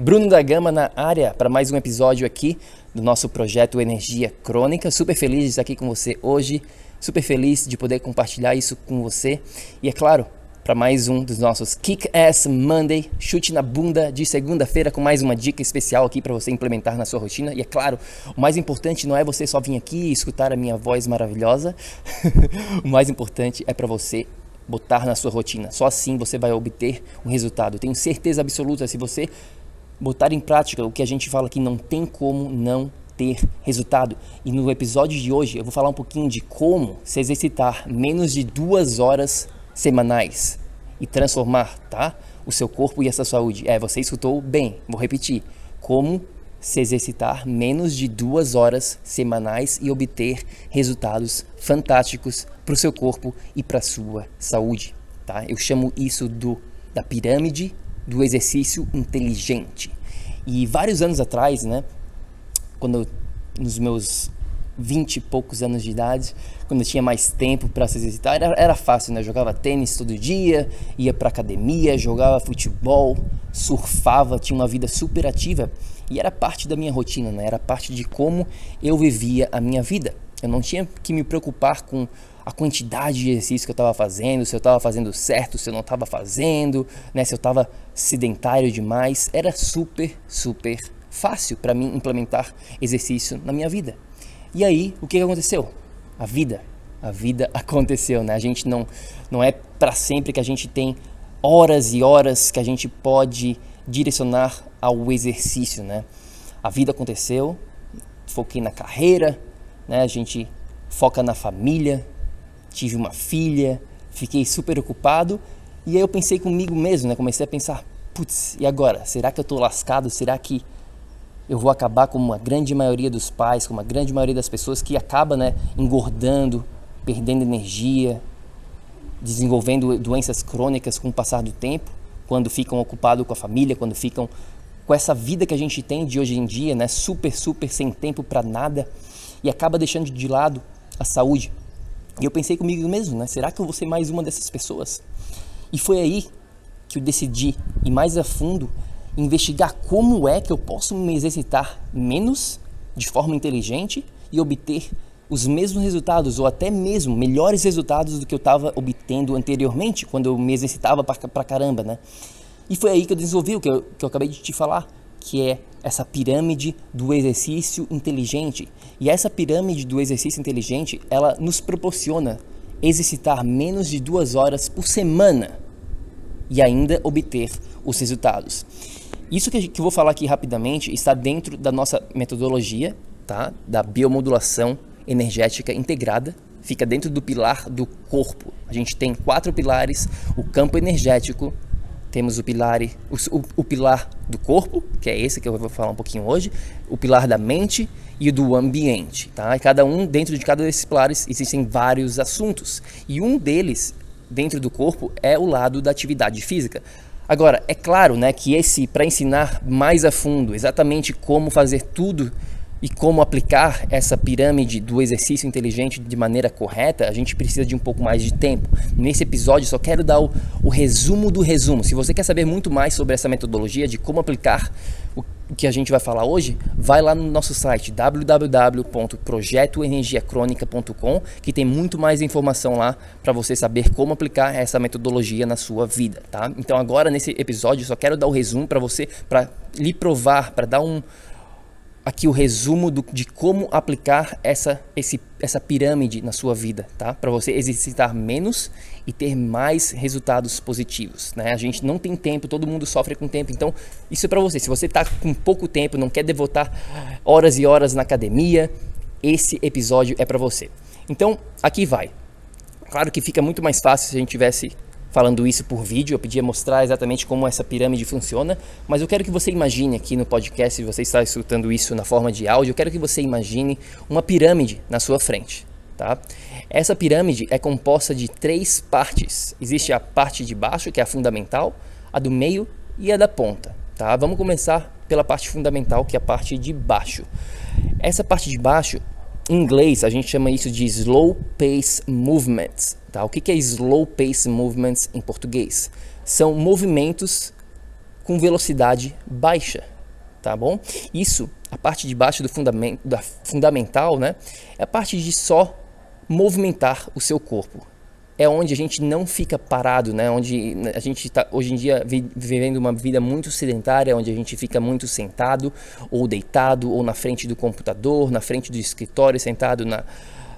Bruno da Gama na área para mais um episódio aqui do nosso projeto Energia Crônica. Super feliz de estar aqui com você hoje, super feliz de poder compartilhar isso com você e é claro, para mais um dos nossos Kick Ass Monday, chute na bunda de segunda-feira com mais uma dica especial aqui para você implementar na sua rotina. E é claro, o mais importante não é você só vir aqui e escutar a minha voz maravilhosa. o mais importante é para você botar na sua rotina. Só assim você vai obter um resultado. Tenho certeza absoluta se você botar em prática o que a gente fala aqui, não tem como não ter resultado. E no episódio de hoje eu vou falar um pouquinho de como se exercitar menos de duas horas semanais e transformar, tá? O seu corpo e a sua saúde. É, você escutou bem. Vou repetir. Como se exercitar menos de duas horas semanais e obter resultados fantásticos para o seu corpo e para a sua saúde. Tá? Eu chamo isso do, da pirâmide do exercício inteligente. E vários anos atrás, né, quando nos meus vinte e poucos anos de idade, quando eu tinha mais tempo para se exercitar, era, era fácil, né? Eu jogava tênis todo dia, ia para academia, jogava futebol, surfava, tinha uma vida super ativa e era parte da minha rotina, né? Era parte de como eu vivia a minha vida. Eu não tinha que me preocupar com a quantidade de exercício que eu estava fazendo, se eu estava fazendo certo, se eu não estava fazendo, né? Se eu estava sedentário demais, era super, super fácil para mim implementar exercício na minha vida. E aí, o que aconteceu? A vida. A vida aconteceu, né? A gente não, não é para sempre que a gente tem horas e horas que a gente pode direcionar ao exercício, né? A vida aconteceu, foquei na carreira, né? A gente foca na família, tive uma filha, fiquei super ocupado e aí eu pensei comigo mesmo, né? Comecei a pensar, putz, e agora? Será que eu tô lascado? Será que eu vou acabar como a grande maioria dos pais, como a grande maioria das pessoas que acaba né, engordando, perdendo energia, desenvolvendo doenças crônicas com o passar do tempo, quando ficam ocupados com a família, quando ficam com essa vida que a gente tem de hoje em dia, né, super, super sem tempo para nada, e acaba deixando de lado a saúde. E eu pensei comigo mesmo, né, será que eu vou ser mais uma dessas pessoas? E foi aí que eu decidi ir mais a fundo investigar como é que eu posso me exercitar menos de forma inteligente e obter os mesmos resultados ou até mesmo melhores resultados do que eu estava obtendo anteriormente quando eu me exercitava pra, caramba, né? E foi aí que eu desenvolvi o que eu, que eu acabei de te falar, que é essa pirâmide do exercício inteligente. E essa pirâmide do exercício inteligente, ela nos proporciona exercitar menos de duas horas por semana e ainda obter os resultados. Isso que, eu vou falar aqui rapidamente está dentro da nossa metodologia, tá? Da biomodulação energética integrada. Fica dentro do pilar do corpo. A gente tem quatro pilares: o campo energético, temos o pilar, o, o, pilar do corpo, que é esse que eu vou falar um pouquinho hoje, o pilar da mente e do ambiente. Tá? E cada um, dentro de cada desses pilares, existem vários assuntos. E um deles, dentro do corpo, é o lado da atividade física. Agora, é claro né, que esse, para ensinar mais a fundo exatamente como fazer tudo e como aplicar essa pirâmide do exercício inteligente de maneira correta, a gente precisa de um pouco mais de tempo. Nesse episódio, só quero dar o, o resumo do resumo. Se você quer saber muito mais sobre essa metodologia, de como aplicar o que a gente vai falar hoje, vai lá no nosso site www.projetoenergiacronica.com, que tem muito mais informação lá para você saber como aplicar essa metodologia na sua vida, tá? Então agora nesse episódio só quero dar o resumo para você, para lhe provar, para dar um aqui o resumo do, de como aplicar essa, esse, essa pirâmide na sua vida, tá? Para você exercitar menos e ter mais resultados positivos, né? A gente não tem tempo, todo mundo sofre com tempo, então isso é para você. Se você está com pouco tempo, não quer devotar horas e horas na academia, esse episódio é para você. Então, aqui vai. Claro que fica muito mais fácil se a gente tivesse falando isso por vídeo, eu podia mostrar exatamente como essa pirâmide funciona, mas eu quero que você imagine aqui no podcast, se você está escutando isso na forma de áudio, eu quero que você imagine uma pirâmide na sua frente. Tá? Essa pirâmide é composta de três partes. Existe a parte de baixo, que é a fundamental, a do meio e a da ponta. Tá? Vamos começar pela parte fundamental, que é a parte de baixo. Essa parte de baixo, em inglês, a gente chama isso de slow pace movements. Tá? O que é slow pace movements em português? São movimentos com velocidade baixa, tá bom? Isso, a parte de baixo do fundamento, da fundamental, né? É a parte de só movimentar o seu corpo. É onde a gente não fica parado, né? Onde a gente está hoje em dia vivendo uma vida muito sedentária, onde a gente fica muito sentado ou deitado ou na frente do computador, na frente do escritório, sentado na,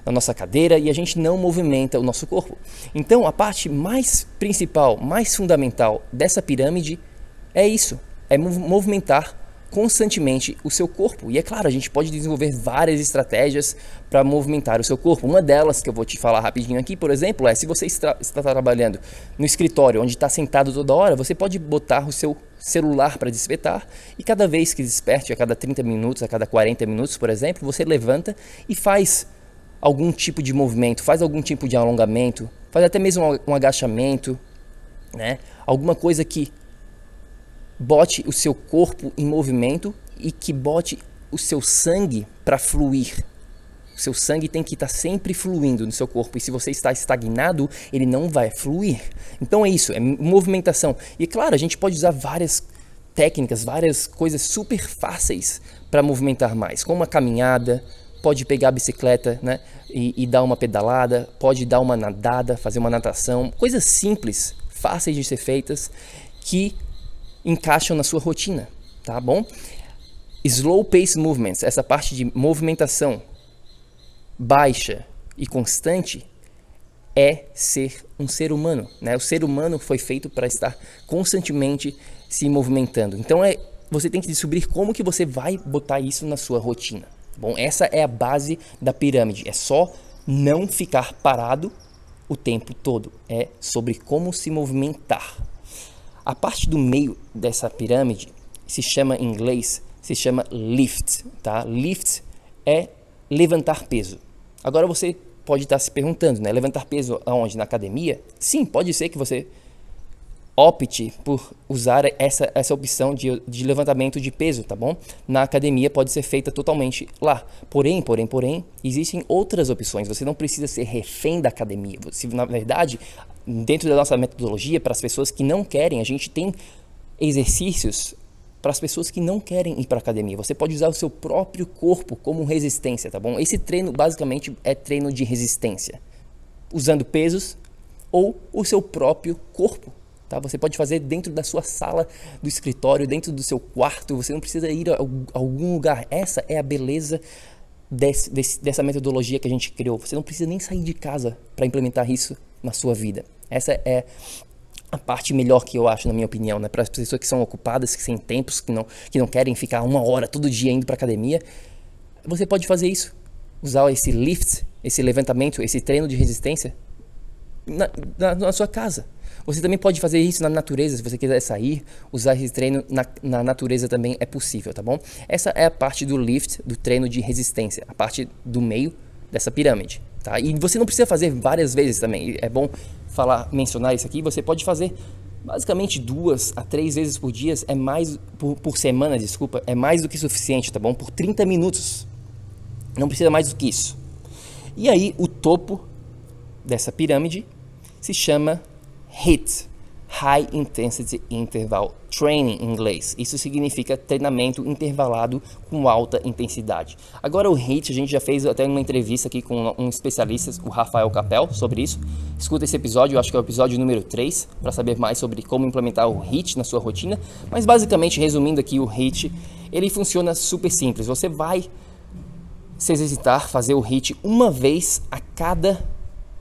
na nossa cadeira e a gente não movimenta o nosso corpo. Então, a parte mais principal, mais fundamental dessa pirâmide é isso: é movimentar constantemente o seu corpo. E é claro, a gente pode desenvolver várias estratégias para movimentar o seu corpo. Uma delas que eu vou te falar rapidinho aqui, por exemplo, é se você está, trabalhando no escritório onde está sentado toda hora, você pode botar o seu celular para despertar e cada vez que desperte, a cada 30 minutos, a cada 40 minutos, por exemplo, você levanta e faz algum tipo de movimento, faz algum tipo de alongamento, faz até mesmo um agachamento, né? Alguma coisa que bote o seu corpo em movimento e que bote o seu sangue para fluir. O seu sangue tem que estar tá sempre fluindo no seu corpo e se você está estagnado, ele não vai fluir. Então é isso, é movimentação. E claro, a gente pode usar várias técnicas, várias coisas super fáceis para movimentar mais, como a caminhada, pode pegar a bicicleta né, e, e, dar uma pedalada, pode dar uma nadada, fazer uma natação, coisas simples, fáceis de ser feitas, que encaixam na sua rotina, tá bom? Slow pace movements, essa parte de movimentação baixa e constante é ser um ser humano, né? O ser humano foi feito para estar constantemente se movimentando. Então é, você tem que descobrir como que você vai botar isso na sua rotina. Bom, essa é a base da pirâmide. É só não ficar parado o tempo todo. É sobre como se movimentar. A parte do meio dessa pirâmide se chama em inglês se chama lift, tá? Lift é levantar peso. Agora você pode estar se perguntando, né? Levantar peso aonde? Na academia? Sim, pode ser que você opte por usar essa, essa opção de, de levantamento de peso, tá bom? Na academia pode ser feita totalmente lá. Porém, porém, porém, existem outras opções. Você não precisa ser refém da academia. Você, na verdade, dentro da nossa metodologia, para as pessoas que não querem, a gente tem exercícios para as pessoas que não querem ir para a academia. Você pode usar o seu próprio corpo como resistência, tá bom? Esse treino basicamente é treino de resistência, usando pesos ou o seu próprio corpo. Tá? Você pode fazer dentro da sua sala do escritório, dentro do seu quarto, você não precisa ir a algum lugar. Essa é a beleza desse, desse, dessa metodologia que a gente criou. Você não precisa nem sair de casa para implementar isso na sua vida. Essa é a parte melhor que eu acho, na minha opinião, né? Para as pessoas que são ocupadas, que têm tempos, que não, que não querem ficar uma hora todo dia indo para academia, você pode fazer isso. Usar esse lift, esse levantamento, esse treino de resistência na, na, na sua casa. Você também pode fazer isso na natureza, se você quiser sair, usar esse treino na, na, natureza também é possível, tá bom? Essa é a parte do lift, do treino de resistência, a parte do meio dessa pirâmide, tá? E você não precisa fazer várias vezes também, é bom falar, mencionar isso aqui, você pode fazer basicamente duas a três vezes por dia, é mais, por, por semana, desculpa, é mais do que suficiente, tá bom? Por 30 minutos, Não precisa mais do que isso. E aí, o topo dessa pirâmide se chama HIT High Intensity Interval Training em inglês. Isso significa treinamento intervalado com alta intensidade. Agora o HIIT, a gente já fez até uma entrevista aqui com um especialista, o Rafael Capel, sobre isso. Escuta esse episódio, eu acho que é o episódio número 3, para saber mais sobre como implementar o HIIT na sua rotina. Mas basicamente, resumindo aqui o HIIT, ele funciona super simples. Você vai se exercitar, fazer o HIIT uma vez a cada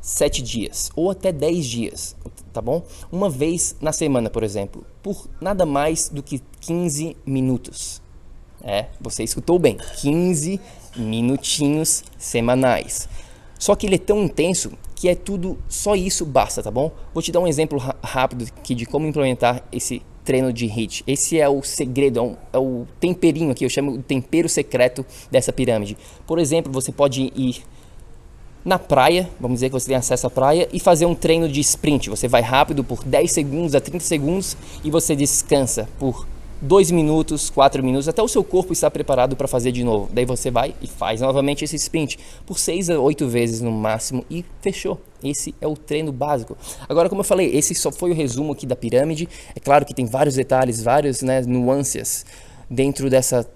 sete dias ou até 10 dias, tá bom? Uma vez na semana, por exemplo, por nada mais do que 15 minutos. É, você escutou bem, 15 minutinhos semanais. Só que ele é tão intenso que é tudo, só isso basta, tá bom? Vou te dar um exemplo rápido aqui de como implementar esse treino de HIIT. Esse é o segredo, é, um, é o temperinho aqui, eu chamo o tempero secreto dessa pirâmide. Por exemplo, você pode ir na praia, vamos dizer que você tem acesso à praia, e fazer um treino de sprint. Você vai rápido por 10 segundos a 30 segundos e você descansa por 2 minutos, 4 minutos, até o seu corpo estar preparado para fazer de novo. Daí você vai e faz novamente esse sprint por 6 a 8 vezes no máximo e fechou. Esse é o treino básico. Agora, como eu falei, esse só foi o resumo aqui da pirâmide. É claro que tem vários detalhes, várias né, nuances dentro dessa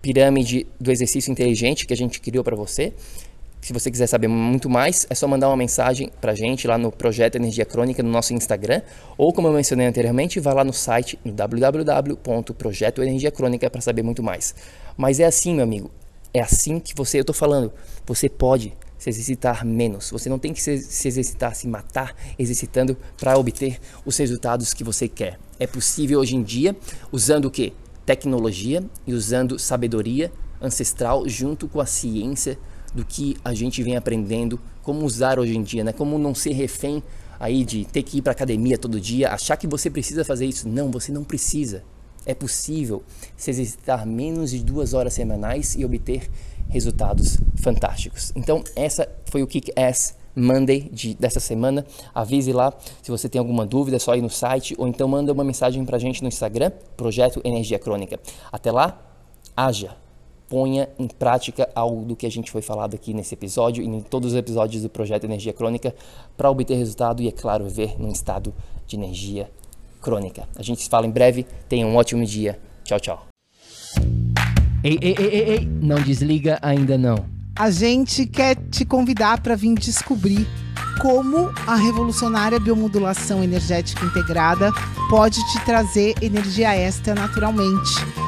pirâmide do exercício inteligente que a gente criou para você. Se você quiser saber muito mais, é só mandar uma mensagem para gente lá no Projeto Energia Crônica no nosso Instagram, ou como eu mencionei anteriormente, vá lá no site no www.projetoenergiacronica para saber muito mais. Mas é assim, meu amigo, é assim que você, eu estou falando, você pode se exercitar menos. Você não tem que se, se exercitar, se matar exercitando para obter os resultados que você quer. É possível hoje em dia usando o que? Tecnologia e usando sabedoria ancestral junto com a ciência do que a gente vem aprendendo, como usar hoje em dia, né? Como não ser refém aí de ter que ir para academia todo dia, achar que você precisa fazer isso. Não, você não precisa. É possível se exercitar menos de duas horas semanais e obter resultados fantásticos. Então, essa foi o Kick Ass Monday de, dessa semana. Avise lá se você tem alguma dúvida, é só ir no site ou então manda uma mensagem para a gente no Instagram, Projeto Energia Crônica. Até lá, haja! Ponha em prática algo do que a gente foi falado aqui nesse episódio e em todos os episódios do projeto Energia Crônica para obter resultado e, é claro, viver num estado de energia crônica. A gente se fala em breve. Tenha um ótimo dia. Tchau, tchau. Ei, ei, ei, ei, ei. não desliga ainda não. A gente quer te convidar para vir descobrir como a revolucionária biomodulação energética integrada pode te trazer energia extra naturalmente